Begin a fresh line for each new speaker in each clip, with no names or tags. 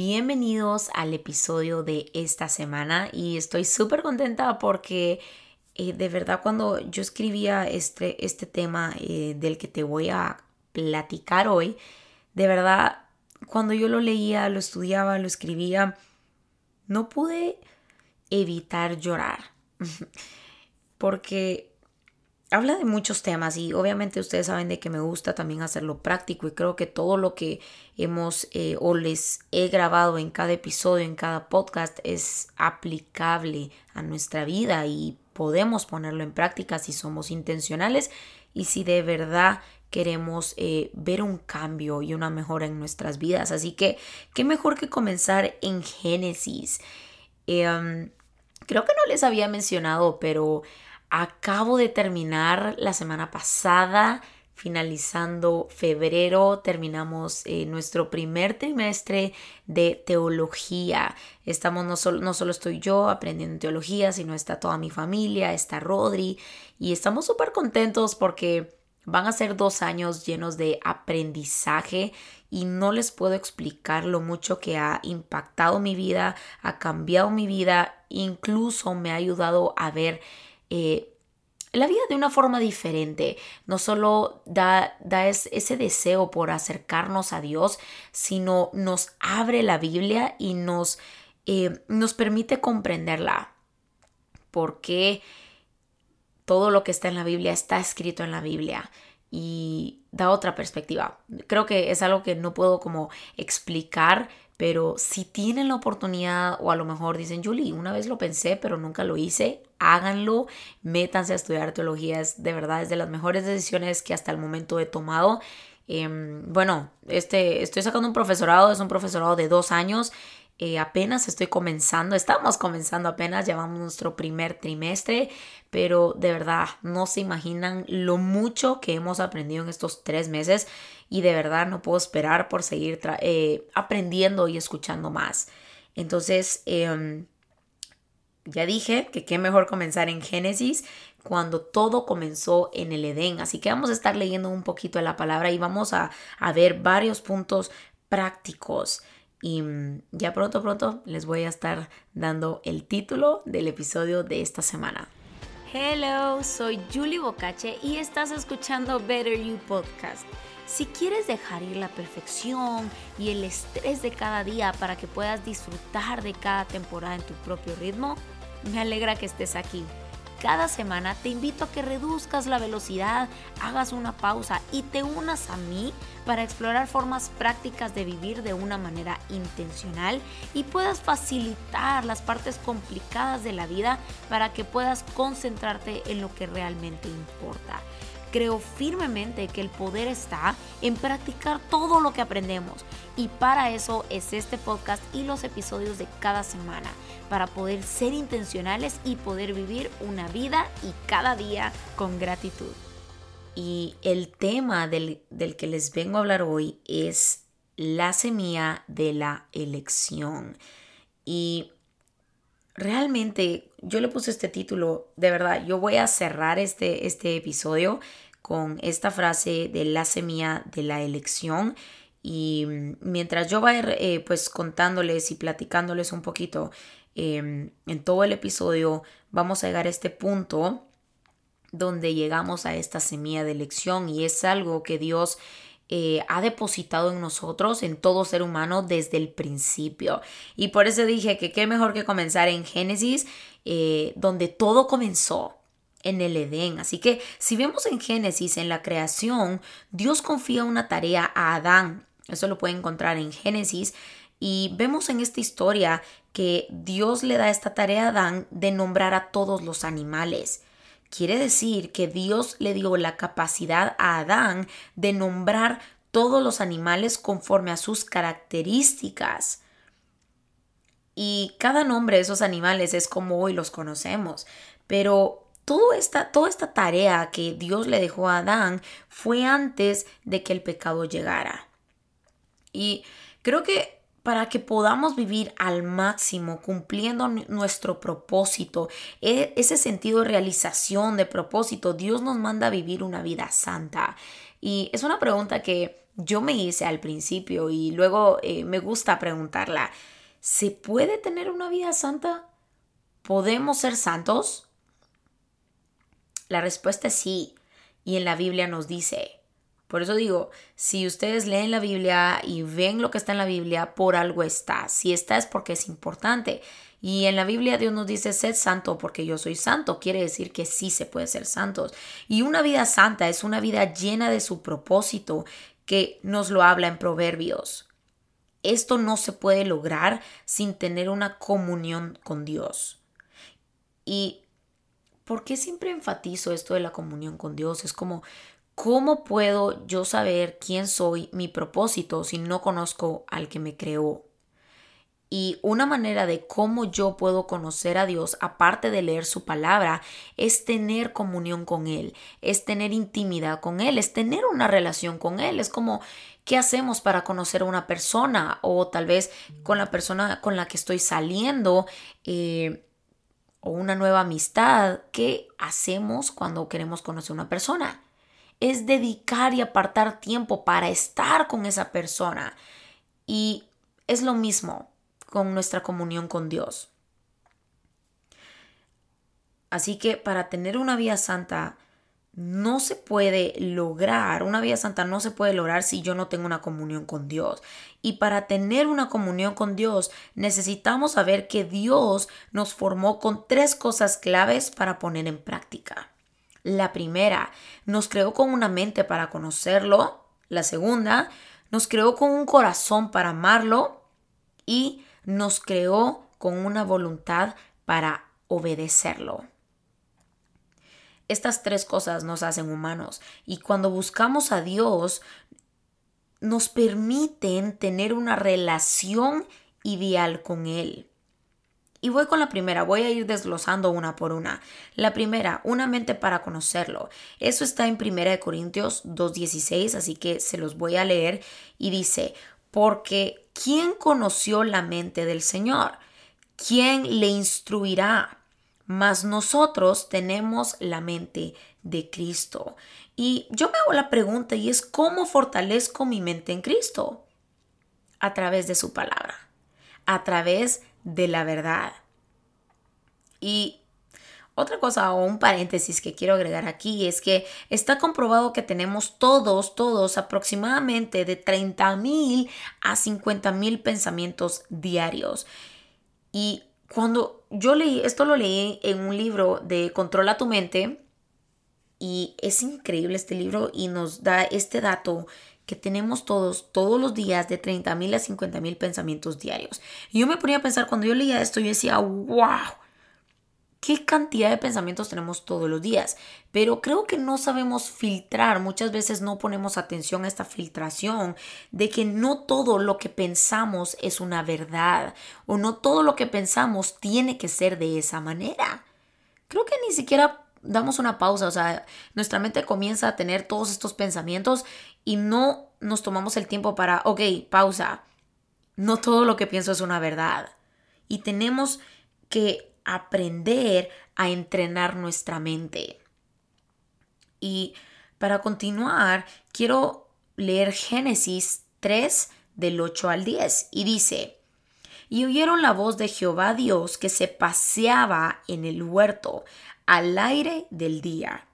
Bienvenidos al episodio de esta semana y estoy súper contenta porque eh, de verdad cuando yo escribía este, este tema eh, del que te voy a platicar hoy, de verdad cuando yo lo leía, lo estudiaba, lo escribía, no pude evitar llorar. Porque habla de muchos temas y obviamente ustedes saben de que me gusta también hacerlo práctico y creo que todo lo que hemos eh, o les he grabado en cada episodio, en cada podcast es aplicable a nuestra vida y podemos ponerlo en práctica si somos intencionales y si de verdad queremos eh, ver un cambio y una mejora en nuestras vidas. Así que, ¿qué mejor que comenzar en Génesis? Em, creo que no les había mencionado, pero Acabo de terminar la semana pasada, finalizando febrero, terminamos eh, nuestro primer trimestre de teología. Estamos, no solo, no solo estoy yo aprendiendo teología, sino está toda mi familia, está Rodri, y estamos súper contentos porque van a ser dos años llenos de aprendizaje y no les puedo explicar lo mucho que ha impactado mi vida, ha cambiado mi vida, incluso me ha ayudado a ver eh, la vida de una forma diferente. No solo da, da ese deseo por acercarnos a Dios, sino nos abre la Biblia y nos, eh, nos permite comprenderla. Porque todo lo que está en la Biblia está escrito en la Biblia y da otra perspectiva. Creo que es algo que no puedo como explicar, pero si tienen la oportunidad o a lo mejor dicen, Julie, una vez lo pensé, pero nunca lo hice, háganlo, métanse a estudiar teología, de verdad es de las mejores decisiones que hasta el momento he tomado. Em, bueno, este, estoy sacando un profesorado, es un profesorado de dos años. Eh, apenas estoy comenzando, estamos comenzando apenas, llevamos nuestro primer trimestre, pero de verdad no se imaginan lo mucho que hemos aprendido en estos tres meses y de verdad no puedo esperar por seguir eh, aprendiendo y escuchando más. Entonces, eh, ya dije que qué mejor comenzar en Génesis cuando todo comenzó en el Edén. Así que vamos a estar leyendo un poquito de la palabra y vamos a, ver varios puntos prácticos. Y mm, ya pronto, pronto les voy a estar dando el título del episodio de esta semana. Hello, soy Julie Bocache y estás escuchando Better You Podcast. Si quieres dejar ir la perfección y el estrés de cada día para que puedas disfrutar de cada temporada en tu propio ritmo, me alegra que estés aquí. Cada semana te invito a que reduzcas la velocidad, hagas una pausa y te unas a mí para explorar formas prácticas de vivir de una manera intencional y puedas facilitar las partes complicadas de la vida para que puedas concentrarte en lo que realmente importa. Creo firmemente que el poder está en practicar todo lo que aprendemos y para eso es este podcast y los episodios de cada semana, para poder ser intencionales y poder vivir una vida y cada día con gratitud. Y el tema del, del que les vengo a hablar hoy es la semilla de la elección. Y realmente yo le puse este título, de verdad, yo voy a cerrar este, este episodio con esta frase de la semilla de la elección. Y mientras yo vaya eh, pues contándoles y platicándoles un poquito em, en todo el episodio, vamos a llegar a este punto donde llegamos a esta semilla de elección y es algo que Dios eh, ha depositado en nosotros, en todo ser humano, desde el principio. Y por eso dije que qué mejor que comenzar en Génesis, eh, donde todo comenzó en el Edén. Así que si vemos en Génesis, en la creación, Dios confía una tarea a Adán. Eso lo puede encontrar en Génesis. Y vemos en esta historia que Dios le da esta tarea a Adán de nombrar a todos los animales. Quiere decir que Dios le dio la capacidad a Adán de nombrar todos los animales conforme a sus características. Y cada nombre de esos animales es como hoy los conocemos. Pero toda esta, toda esta tarea que Dios le dejó a Adán fue antes de que el pecado llegara. Y creo que para que podamos vivir al máximo, cumpliendo nuestro propósito, e, ese sentido de realización de propósito, Dios nos manda a vivir una vida santa. Y es una pregunta que yo me hice al principio y luego eh, me gusta preguntarla, ¿se puede tener una vida santa? ¿Podemos ser santos? La respuesta es sí. Y en la Biblia nos dice, por eso digo, si ustedes leen la Biblia y ven lo que está en la Biblia, por algo está. Si está es porque es importante. Y en la Biblia Dios nos dice, sed santo porque yo soy santo. Quiere decir que sí se puede ser santos. Y una vida santa es una vida llena de su propósito que nos lo habla en Proverbios. Esto no se puede lograr sin tener una comunión con Dios. Y ¿por qué siempre enfatizo esto de la comunión con Dios? Es como, ¿cómo puedo yo saber quién soy, mi propósito, si no conozco al que me creó? Y una manera de cómo yo puedo conocer a Dios, aparte de leer su palabra, es tener comunión con Él, es tener intimidad con Él, es tener una relación con Él. Es como, ¿qué hacemos para conocer a una persona? O tal vez con la persona con la que estoy saliendo. Eh, o una nueva amistad, ¿qué hacemos cuando queremos conocer a una persona? Es dedicar y apartar tiempo para estar con esa persona. Y es lo mismo con nuestra comunión con Dios. Así que para tener una vida santa no se puede lograr, una vida santa no se puede lograr si yo no tengo una comunión con Dios. Y para tener una comunión con Dios necesitamos saber que Dios nos formó con tres cosas claves para poner en práctica. La primera, nos creó con una mente para conocerlo. La segunda, nos creó con un corazón para amarlo. Y nos creó con una voluntad para obedecerlo. Estas tres cosas nos hacen humanos y cuando buscamos a Dios nos permiten tener una relación ideal con Él. Y voy con la primera, voy a ir desglosando una por una. La primera, una mente para conocerlo. Eso está en 1 Corintios 2.16, así que se los voy a leer y dice, porque ¿quién conoció la mente del Señor? ¿Quién le instruirá? Mas nosotros tenemos la mente de Cristo. Y yo me hago la pregunta y es ¿cómo fortalezco mi mente en Cristo? A través de su palabra, a través de la verdad. Y otra cosa o un paréntesis que quiero agregar aquí es que está comprobado que tenemos todos, todos aproximadamente de 30 mil a 50 mil pensamientos diarios. Y cuando yo leí, esto lo leí en un libro de Controla tu mente y es increíble este libro y nos da este dato que tenemos todos, todos los días, de 30 mil a 50 mil pensamientos diarios. Y yo me ponía a pensar, cuando yo leía esto, yo decía, wow, qué cantidad de pensamientos tenemos todos los días, pero creo que no sabemos filtrar, muchas veces no ponemos atención a esta filtración de que no todo lo que pensamos es una verdad o no todo lo que pensamos tiene que ser de esa manera. Creo que ni siquiera damos una pausa, o sea, nuestra mente comienza a tener todos estos pensamientos y no nos tomamos el tiempo para, ok, pausa, no todo lo que pienso es una verdad. Y tenemos que aprender a entrenar nuestra mente. Y para continuar, quiero leer Génesis 3 del 8 al 10 y dice, y oyeron la voz de Jehová Dios que se paseaba en el huerto al aire del día.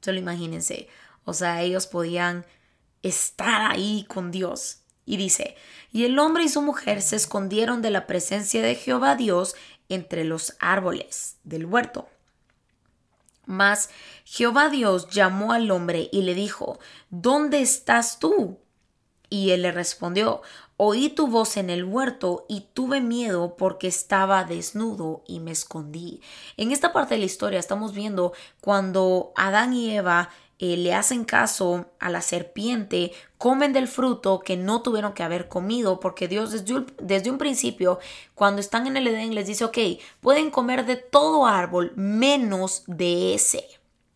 Solo imagínense, o sea, ellos podían estar ahí con Dios. Y dice, y el hombre y su mujer se escondieron de la presencia de Jehová Dios entre los árboles del huerto. Mas Jehová Dios llamó al hombre y le dijo, ¿Dónde estás tú? Y él le respondió, Oí tu voz en el huerto y tuve miedo porque estaba desnudo y me escondí. En esta parte de la historia estamos viendo cuando Adán y Eva eh, le hacen caso a la serpiente, comen del fruto que no tuvieron que haber comido, porque Dios desde un, desde un principio, cuando están en el Edén, les dice, ok, pueden comer de todo árbol menos de ese.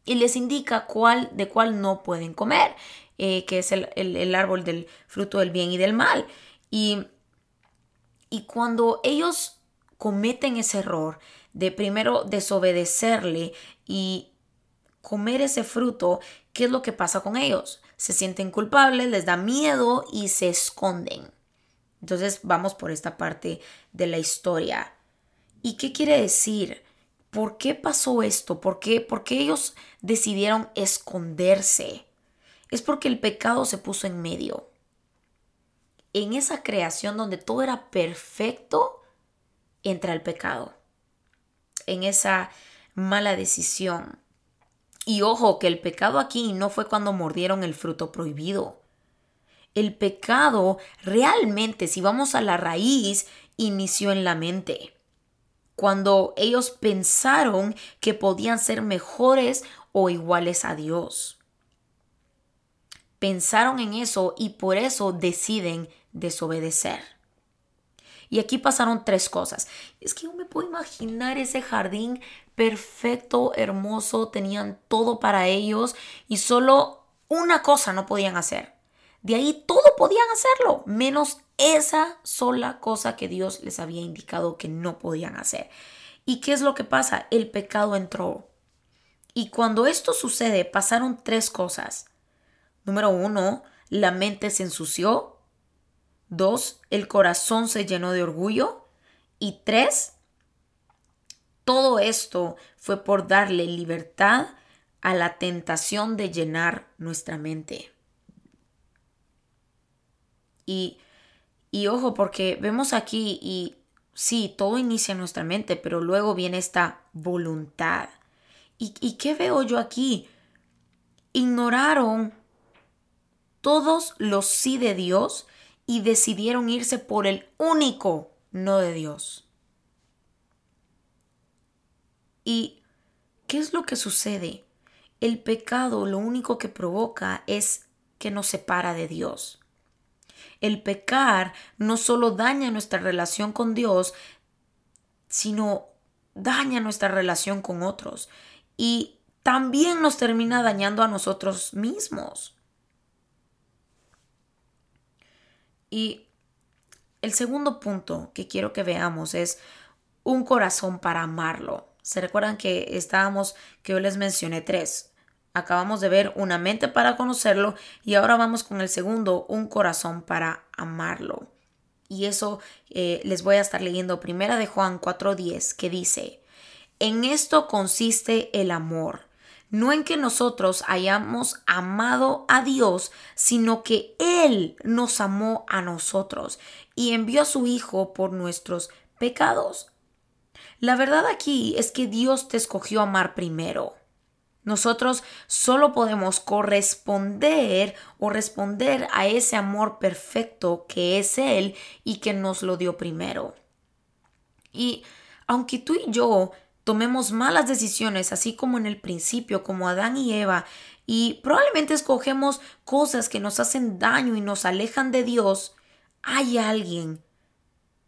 Y les indica cuál, de cuál no pueden comer, eh, que es el, el, árbol del fruto del bien y del mal. Y, y cuando ellos cometen ese error de primero desobedecerle y, comer ese fruto, ¿qué es lo que pasa con ellos? se sienten culpables, les da miedo y se esconden. Entonces vamos por esta parte de la historia. ¿Y qué quiere decir? ¿Por qué pasó esto? ¿Por qué, ¿Por qué ellos decidieron esconderse? Es porque el pecado se puso en medio. En esa creación donde todo era perfecto, entra el pecado. En esa mala decisión. Y ojo, que el pecado aquí no fue cuando mordieron el fruto prohibido. El pecado realmente, si vamos a la raíz, inició en la mente. Cuando ellos pensaron que podían ser mejores o iguales a Dios. Pensaron en eso y por eso deciden desobedecer. Y aquí pasaron tres cosas. Es que yo me puedo imaginar ese jardín perfecto, hermoso, tenían todo para ellos y solo una cosa no podían hacer. De ahí todo podían hacerlo, menos esa sola cosa que Dios les había indicado que no podían hacer. ¿Y qué es lo que pasa? El pecado entró. Y cuando esto sucede, pasaron tres cosas. Número uno, la mente se ensució Dos, el corazón se llenó de orgullo. Y tres, todo esto fue por darle libertad a la tentación de llenar nuestra mente. Y, y ojo, porque vemos aquí y sí, todo inicia en nuestra mente, pero luego viene esta voluntad. ¿Y, y qué veo yo aquí? Ignoraron todos los sí de Dios y decidieron irse por el único no de Dios. ¿Y qué es lo que sucede? El pecado lo único que provoca es que nos separa de Dios. El pecar no solo daña nuestra relación con Dios, sino daña nuestra relación con otros y también nos termina dañando a nosotros mismos. Y el segundo punto que quiero que veamos es un corazón para amarlo. ¿Se recuerdan que estábamos, que yo les mencioné tres? Acabamos de ver una mente para conocerlo y ahora vamos con el segundo, un corazón para amarlo. Y eso eh, les voy a estar leyendo primera de Juan 4.10 que dice, en esto consiste el amor no en que nosotros hayamos amado a Dios, sino que Él nos amó a nosotros y envió a su Hijo por nuestros pecados. La verdad aquí es que Dios te escogió amar primero. Nosotros solo podemos corresponder o responder a ese amor perfecto que es Él y que nos lo dio primero. Y aunque tú y yo tomemos malas decisiones, así como en el principio, como Adán y Eva, y probablemente escogemos cosas que nos hacen daño y nos alejan de Dios, hay alguien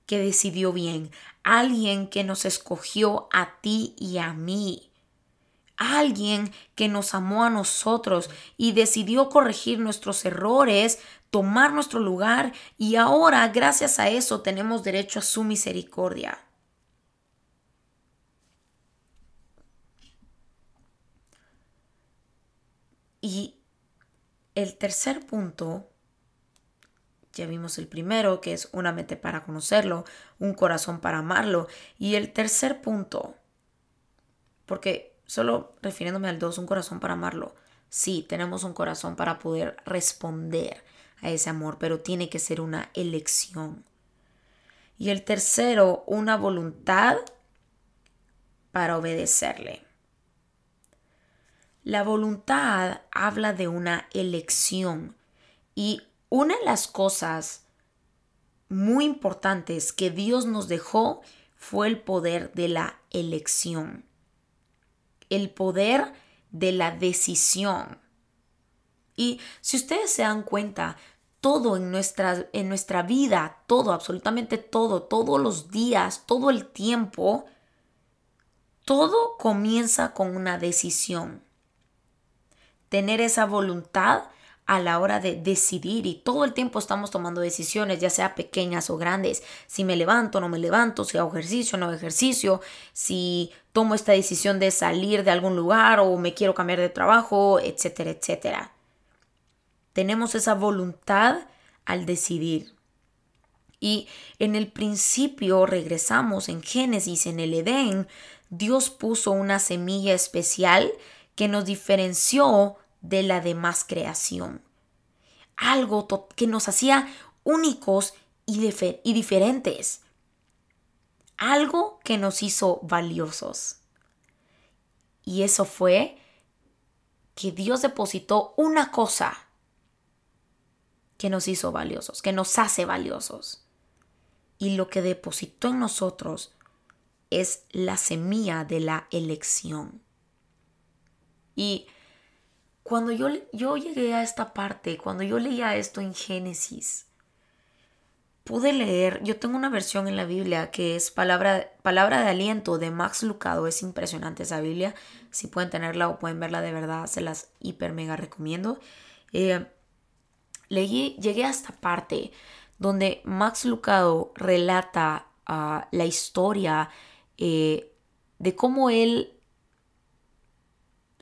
que decidió bien, alguien que nos escogió a ti y a mí, alguien que nos amó a nosotros y decidió corregir nuestros errores, tomar nuestro lugar y ahora gracias a eso tenemos derecho a su misericordia. Y el tercer punto, ya vimos el primero, que es una mente para conocerlo, un corazón para amarlo. Y el tercer punto, porque solo refiriéndome al dos, un corazón para amarlo. Sí, tenemos un corazón para poder responder a ese amor, pero tiene que ser una elección. Y el tercero, una voluntad para obedecerle. La voluntad habla de una elección y una de las cosas muy importantes que Dios nos dejó fue el poder de la elección, el poder de la decisión. Y si ustedes se dan cuenta, todo en nuestra, en nuestra vida, todo, absolutamente todo, todos los días, todo el tiempo, todo comienza con una decisión tener esa voluntad a la hora de decidir y todo el tiempo estamos tomando decisiones, ya sea pequeñas o grandes, si me levanto no me levanto, si hago ejercicio no ejercicio, si tomo esta decisión de salir de algún lugar o me quiero cambiar de trabajo, etcétera, etcétera. tenemos esa voluntad al decidir. Y en el principio regresamos en Génesis, en el Edén, Dios puso una semilla especial que nos diferenció de la demás creación. Algo que nos hacía únicos y, diferentes. Algo que nos hizo valiosos. Y eso fue que Dios depositó una cosa que nos hizo valiosos, que nos hace valiosos. Y lo que depositó en nosotros es la semilla de la elección. Y cuando yo, yo llegué a esta parte, cuando yo leía esto en Génesis, pude leer, yo tengo una versión en la Biblia que es palabra, palabra de aliento de Max Lucado, es impresionante esa Biblia, si pueden tenerla o pueden verla de verdad, se las hiper mega recomiendo. Eh, leí, llegué a esta parte donde Max Lucado relata ah, la historia eh, de cómo él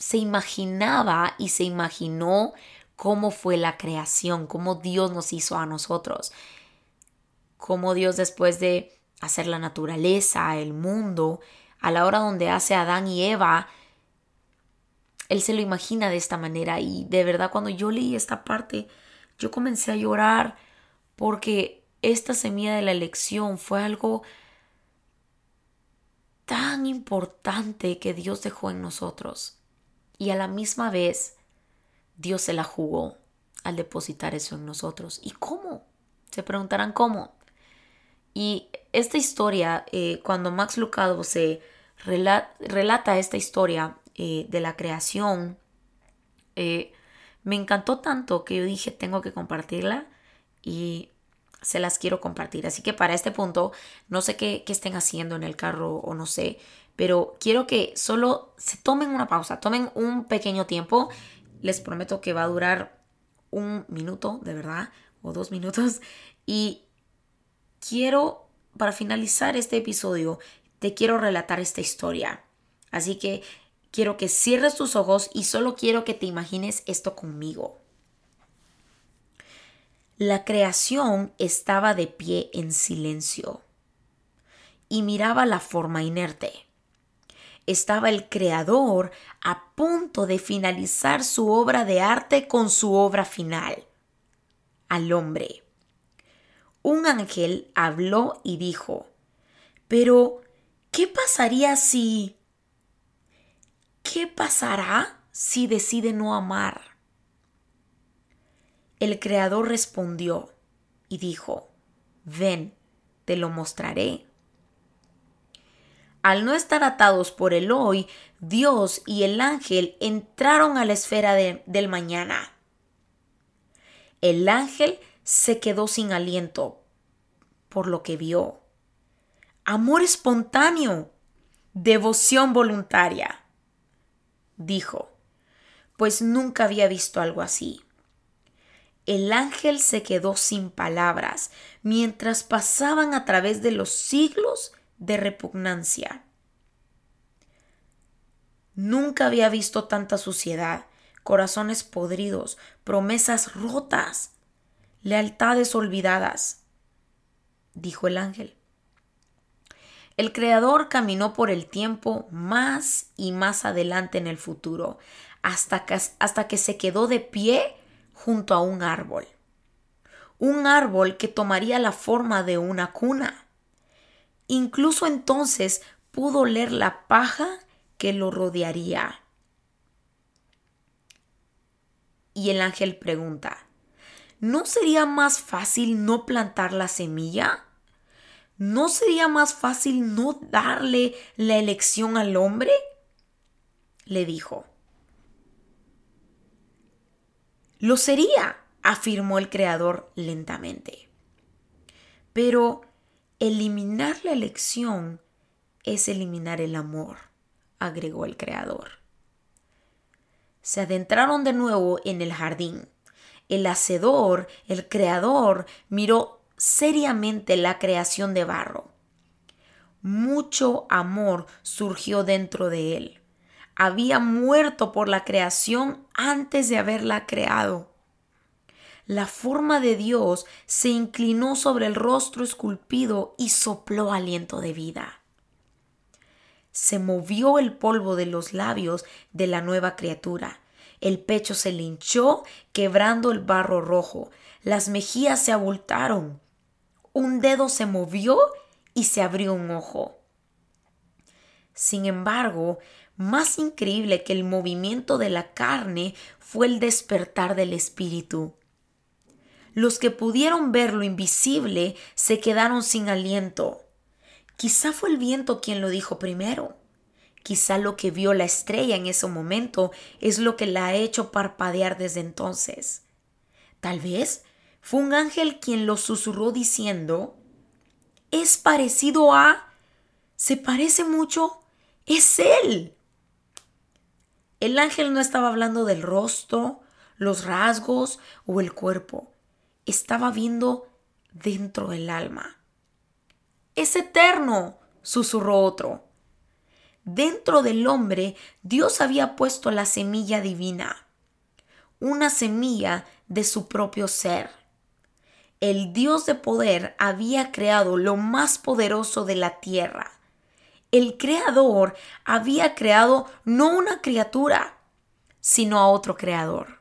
se imaginaba y se imaginó cómo fue la creación, cómo Dios nos hizo a nosotros, cómo Dios después de hacer la naturaleza, el mundo, a la hora donde hace a Adán y Eva, él se lo imagina de esta manera y de verdad cuando yo leí esta parte, yo comencé a llorar porque esta semilla de la elección fue algo tan importante que Dios dejó en nosotros. Y a la misma vez, Dios se la jugó al depositar eso en nosotros. ¿Y cómo? Se preguntarán cómo. Y esta historia, eh, cuando Max Lucado se relata, esta historia eh, de la creación, eh, me encantó tanto que yo dije, tengo que compartirla y se las quiero compartir. Así que para este punto, no sé qué, estén haciendo en el carro o no sé, pero quiero que solo se tomen una pausa, tomen un pequeño tiempo. Les prometo que va a durar un minuto, de verdad, o dos minutos. Y quiero, para finalizar este episodio, te quiero relatar esta historia. Así que quiero que cierres tus ojos y solo quiero que te imagines esto conmigo. La creación estaba de pie en silencio y miraba la forma inerte. Estaba el creador a punto de finalizar su obra de arte con su obra final, al hombre. Un ángel habló y dijo, pero, ¿qué pasaría si... ¿Qué pasará si decide no amar? El Creador respondió y dijo, ven, te lo mostraré. Al no estar atados por el hoy, Dios y el ángel entraron a la esfera del mañana. El ángel se quedó sin aliento por lo que vio. Amor espontáneo, devoción voluntaria. Dijo, pues nunca había visto algo así. El ángel se quedó sin palabras mientras pasaban a través de los siglos de repugnancia. Nunca había visto tanta suciedad, corazones podridos, promesas rotas, lealtades olvidadas, dijo el ángel. El Creador caminó por el tiempo más y más adelante en el futuro, hasta que, hasta que se quedó de pie junto a un árbol. Un árbol que tomaría la forma de una cuna. Incluso entonces pudo oler la paja que lo rodearía. Y el ángel pregunta, ¿no sería más fácil no plantar la semilla? ¿No sería más fácil no darle la elección al hombre? Le dijo, lo sería, afirmó el creador lentamente. Pero eliminar la elección es eliminar el amor, agregó el creador. Se adentraron de nuevo en el jardín. El hacedor, el creador, miró seriamente la creación de barro. Mucho amor surgió dentro de él había muerto por la creación antes de haberla creado. La forma de Dios se inclinó sobre el rostro esculpido y sopló aliento de vida. Se movió el polvo de los labios de la nueva criatura. El pecho se linchó, quebrando el barro rojo. Las mejillas se abultaron. Un dedo se movió y se abrió un ojo. Sin embargo, más increíble que el movimiento de la carne fue el despertar del espíritu. Los que pudieron ver lo invisible se quedaron sin aliento. Quizá fue el viento quien lo dijo primero. Quizá lo que vio la estrella en ese momento es lo que la ha hecho parpadear desde entonces. Tal vez fue un ángel quien lo susurró diciendo, es parecido a... ¿Se parece mucho? Es él. El ángel no estaba hablando del rostro, los rasgos o el cuerpo. Estaba viendo dentro del alma. Es eterno, susurró otro. Dentro del hombre Dios había puesto la semilla divina, una semilla de su propio ser. El Dios de poder había creado lo más poderoso de la tierra. El creador había creado no una criatura, sino a otro creador.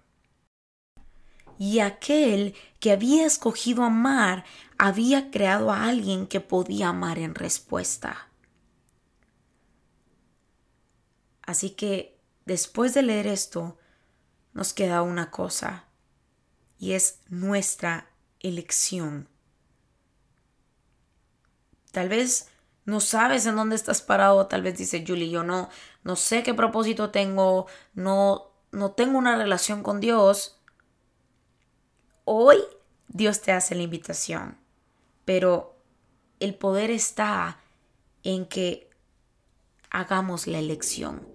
Y aquel que había escogido amar había creado a alguien que podía amar en respuesta. Así que después de leer esto, nos queda una cosa, y es nuestra elección. Tal vez no sabes en dónde estás parado, tal vez dice Julie, yo no, no sé qué propósito tengo, no, no tengo una relación con Dios. Hoy Dios te hace la invitación, pero el poder está en que hagamos la elección.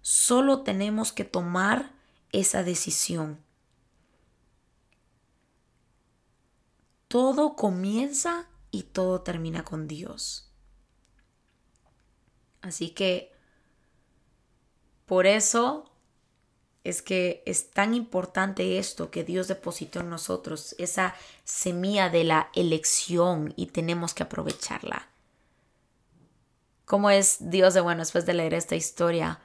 Solo tenemos que tomar esa decisión. Todo comienza y todo termina con Dios. Así que por eso es que es tan importante esto que Dios depositó en nosotros, esa semilla de la elección y tenemos que aprovecharla. ¿Cómo es Dios de bueno después de leer esta historia?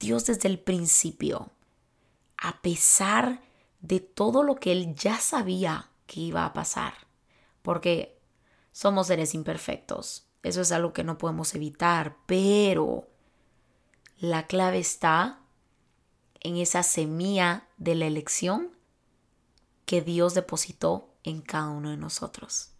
Dios desde el principio, a pesar de todo lo que Él ya sabía que iba a pasar, porque somos seres imperfectos, eso es algo que no podemos evitar, pero la clave está en esa semilla de la elección que Dios depositó en cada uno de nosotros.